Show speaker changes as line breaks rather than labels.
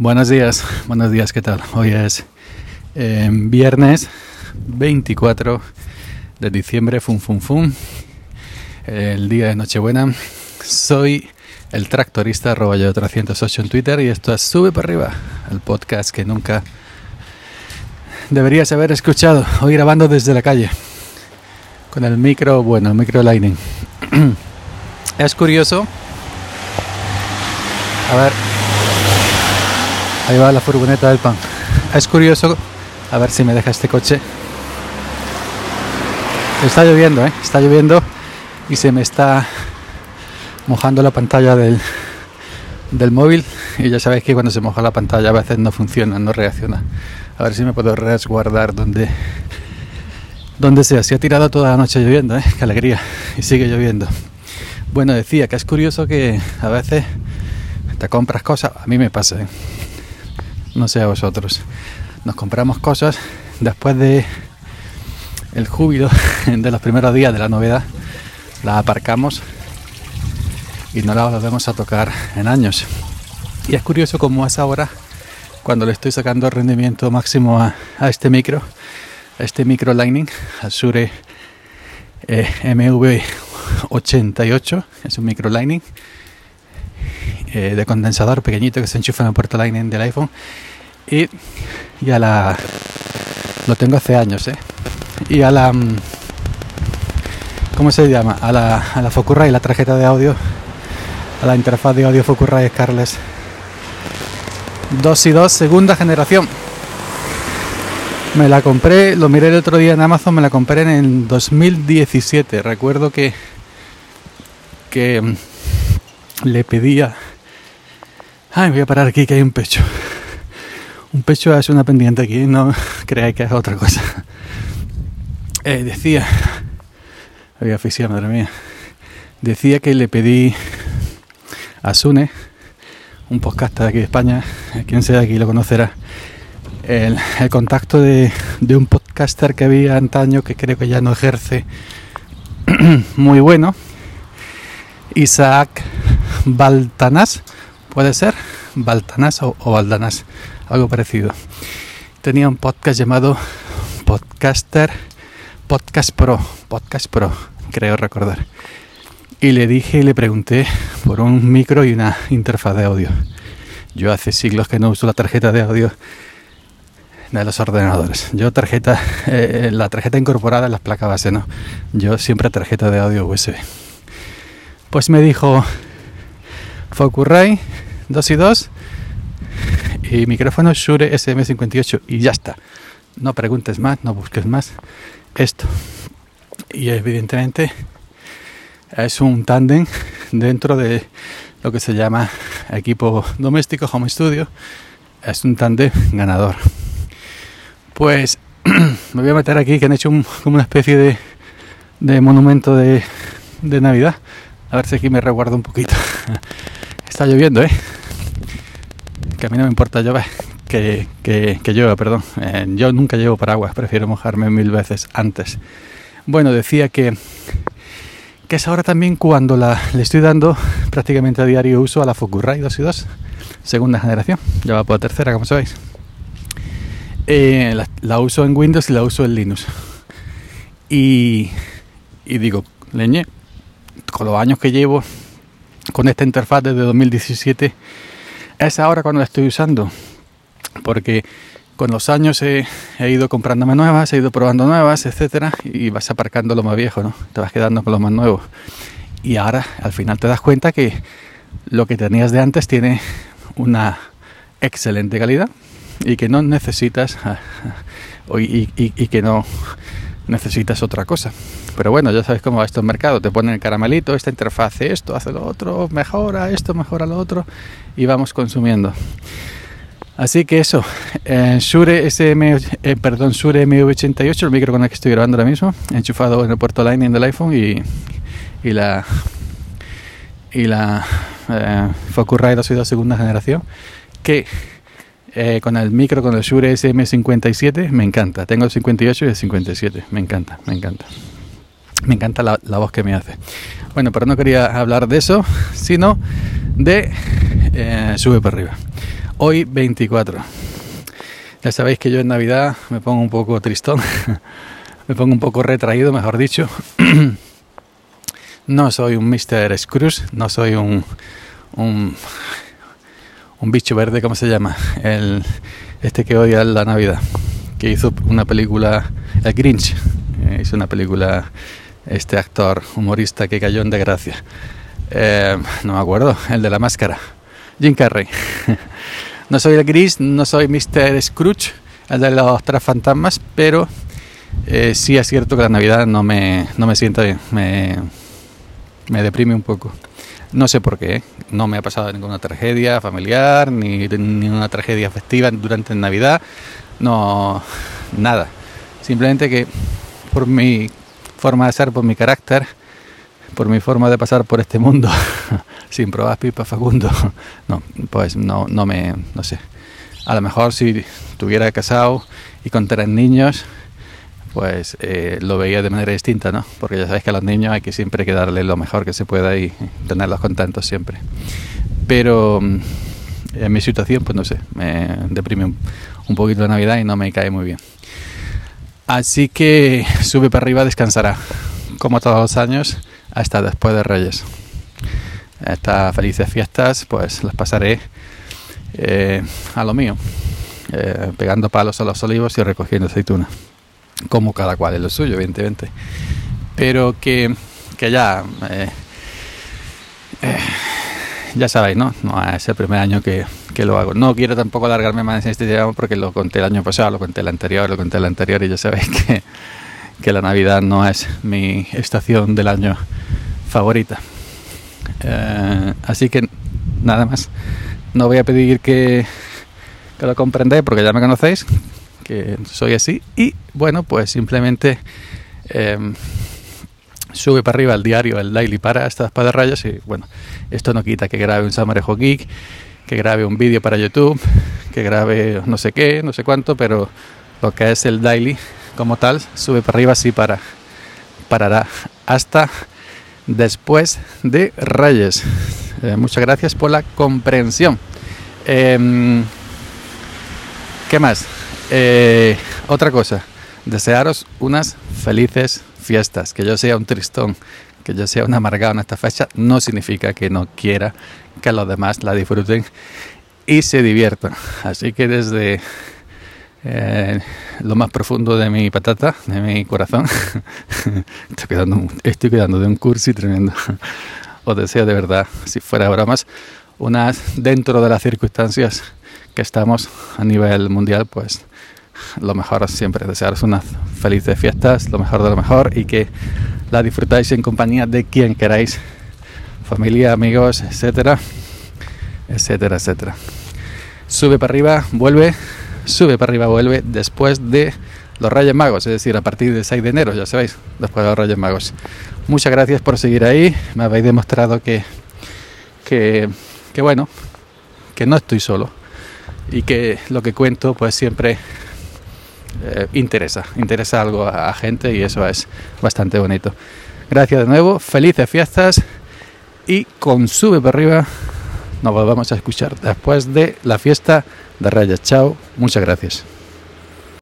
Buenos días, buenos días, ¿qué tal? Hoy es eh, viernes 24 de diciembre, fum fum fum, el día de Nochebuena. Soy el tractorista arroba yo 308 en Twitter y esto es Sube para arriba, el podcast que nunca deberías haber escuchado. Hoy grabando desde la calle, con el micro, bueno, el micro Lightning. es curioso. A ver, Ahí va la furgoneta del pan. Es curioso, a ver si me deja este coche. Está lloviendo, ¿eh? Está lloviendo y se me está mojando la pantalla del, del móvil. Y ya sabéis que cuando se moja la pantalla a veces no funciona, no reacciona. A ver si me puedo resguardar donde, donde sea. Se ha tirado toda la noche lloviendo, ¿eh? Qué alegría. Y sigue lloviendo. Bueno, decía que es curioso que a veces te compras cosas. A mí me pasa, ¿eh? No sé a vosotros. Nos compramos cosas después de el júbilo de los primeros días de la novedad, la aparcamos y no la volvemos a tocar en años. Y es curioso cómo es ahora cuando le estoy sacando rendimiento máximo a, este micro, a este micro Lightning, al Sure eh, MV88, es un micro Lightning eh, de condensador pequeñito que se enchufa en el puerto Lightning del iPhone y, y a la... Lo tengo hace años, ¿eh? Y a la... Mm, ¿Cómo se llama? A la, a la Focusrite, la tarjeta de audio, a la interfaz de audio Focusrite Scarlett 2 y 2, segunda generación. Me la compré, lo miré el otro día en Amazon, me la compré en el 2017. Recuerdo que, que mm, le pedía Ay, voy a parar aquí que hay un pecho. Un pecho es una pendiente aquí, no creáis que es otra cosa. Eh, decía, había afición, madre mía. Decía que le pedí a Sune, un podcast de aquí de España, quien sea aquí lo conocerá, el, contacto de, de, un podcaster que había antaño que creo que ya no ejerce muy bueno, Isaac Baltanás puede ser Baltanás o, Baldanás, algo parecido. Tenía un podcast llamado Podcaster Podcast Pro, Podcast Pro, creo recordar. Y le dije y le pregunté por un micro y una interfaz de audio. Yo hace siglos que no uso la tarjeta de audio de los ordenadores. Yo tarjeta, eh, la tarjeta incorporada en las placas base, no. Yo siempre tarjeta de audio USB. Pues me dijo, Focusrite 2 y 2 y micrófono Shure SM58 y ya está. No preguntes más, no busques más. Esto. Y evidentemente es un tándem dentro de lo que se llama equipo doméstico, home studio. Es un tándem ganador. Pues me voy a meter aquí que han hecho como una especie de, monumento de, de Navidad. A ver si aquí me reguardo un poquito. Está lloviendo, ¿eh? Que a mí no me importa llover, que, que, que llueva, perdón. Eh, yo nunca llevo paraguas, prefiero mojarme mil veces antes. Bueno, decía que, que es ahora también cuando le estoy dando prácticamente a diario uso a la Focusrite 2 y 2, segunda generación. Ya va por tercera, como sabéis. Eh, la, la, uso en Windows y la uso en Linux. Y, y digo, leñe, con los años que llevo con esta interfaz desde 2017 es ahora cuando la estoy usando porque con los años he, ido comprándome nuevas, he ido probando nuevas, etcétera, y vas aparcando lo más viejo, ¿no? Te vas quedando con lo más nuevo. Y ahora al final te das cuenta que lo que tenías de antes tiene una excelente calidad y que no necesitas y, y que no necesitas otra cosa. Pero bueno, ya sabes cómo va esto en mercado. Te ponen el caramelito, esta interfaz esto, hace lo otro, mejora esto, mejora lo otro y vamos consumiendo. Así que eso, eh, Shure SM, eh, perdón, Shure MV88, el micro con el que estoy grabando ahora mismo, enchufado en el puerto Lightning del iPhone y, y la y la eh, Focusrite 2 segunda generación que eh, con el micro, con el Shure SM57, me encanta. Tengo el 58 y el 57, me encanta, me encanta. Me encanta la, voz que me hace. Bueno, pero no quería hablar de eso, sino de eh, Sube para arriba. Hoy 24. Ya sabéis que yo en Navidad me pongo un poco tristón, me pongo un poco retraído, mejor dicho. no soy un Mr. Scrooge, no soy un, un, un bicho verde, ¿cómo se llama? El, este que odia la Navidad, que hizo una película, el Grinch, eh, hizo una película este actor humorista que cayó en desgracia. Eh, no me acuerdo, el de la máscara, Jim Carrey. no soy el Gris, no soy Mr. Scrooge, el de los tres fantasmas, pero eh, sí es cierto que la Navidad no me, no me sienta bien, me, me deprime un poco. No sé por qué, no me ha pasado ninguna tragedia familiar, ni ninguna tragedia festiva durante Navidad, no, nada. Simplemente que por mi forma de ser, por mi carácter, por mi forma de pasar por este mundo sin probar pipa Facundo, no, pues no, no me, no sé. A lo mejor si estuviera casado y con tres niños, pues eh, lo veía de manera distinta, ¿no? Porque ya sabéis que a los niños hay que siempre que darle lo mejor que se pueda y tenerlos contentos siempre. Pero mm, en mi situación, pues no sé, me deprime un, un poquito la Navidad y no me cae muy bien. Así que sube para arriba, descansará, como todos los años, hasta después de Reyes. Estas felices fiestas, pues las pasaré eh, a lo mío, eh, pegando palos a los olivos y recogiendo aceitunas como cada cual es lo suyo, evidentemente. Pero que, que ya, eh, eh, ya sabéis, ¿no? Es el primer año que, que, lo hago. No quiero tampoco alargarme más en este tema porque lo conté el año pasado, lo conté el anterior, lo conté el anterior y ya sabéis que, que la Navidad no es mi estación del año favorita. Eh, así que nada más. No voy a pedir que, que lo comprendáis porque ya me conocéis, que soy así. Y bueno, pues simplemente em, sube para arriba el diario, el daily para estas de rayas. Y bueno, esto no quita que grabe un Samarejo Geek, que grabe un vídeo para YouTube, que grabe no sé qué, no sé cuánto, pero lo que es el daily como tal, sube para arriba, sí para, parará hasta después de Reyes. Eh, muchas gracias por la comprensión. Em, ¿Qué más? Eh, otra cosa, desearos unas felices fiestas. Que yo sea un tristón, que yo sea un amargado en esta fecha, no significa que no quiera que los demás la disfruten y se diviertan. Así que desde eh, lo más profundo de mi patata, de mi corazón, estoy, quedando, estoy quedando de un curso y tremendo. Os deseo de verdad, si fuera bromas, unas dentro de las circunstancias que estamos a nivel mundial, pues lo mejor siempre, desearos unas felices fiestas, lo mejor de lo mejor y que la disfrutáis en compañía de quien queráis, familia, amigos, etcétera, etcétera, etcétera. Sube para arriba, vuelve, sube para arriba, vuelve después de los Reyes Magos, es decir, a partir del 6 de enero, ya sabéis, después de los Reyes Magos. Muchas gracias por seguir ahí, me habéis demostrado que, que, que bueno, que no estoy solo y que lo que cuento pues siempre eh, interesa, interesa algo a, a gente y eso es bastante bonito. Gracias de nuevo, felices fiestas y con sube para arriba nos volvamos a escuchar después de la fiesta de Reyes. Chao, muchas gracias.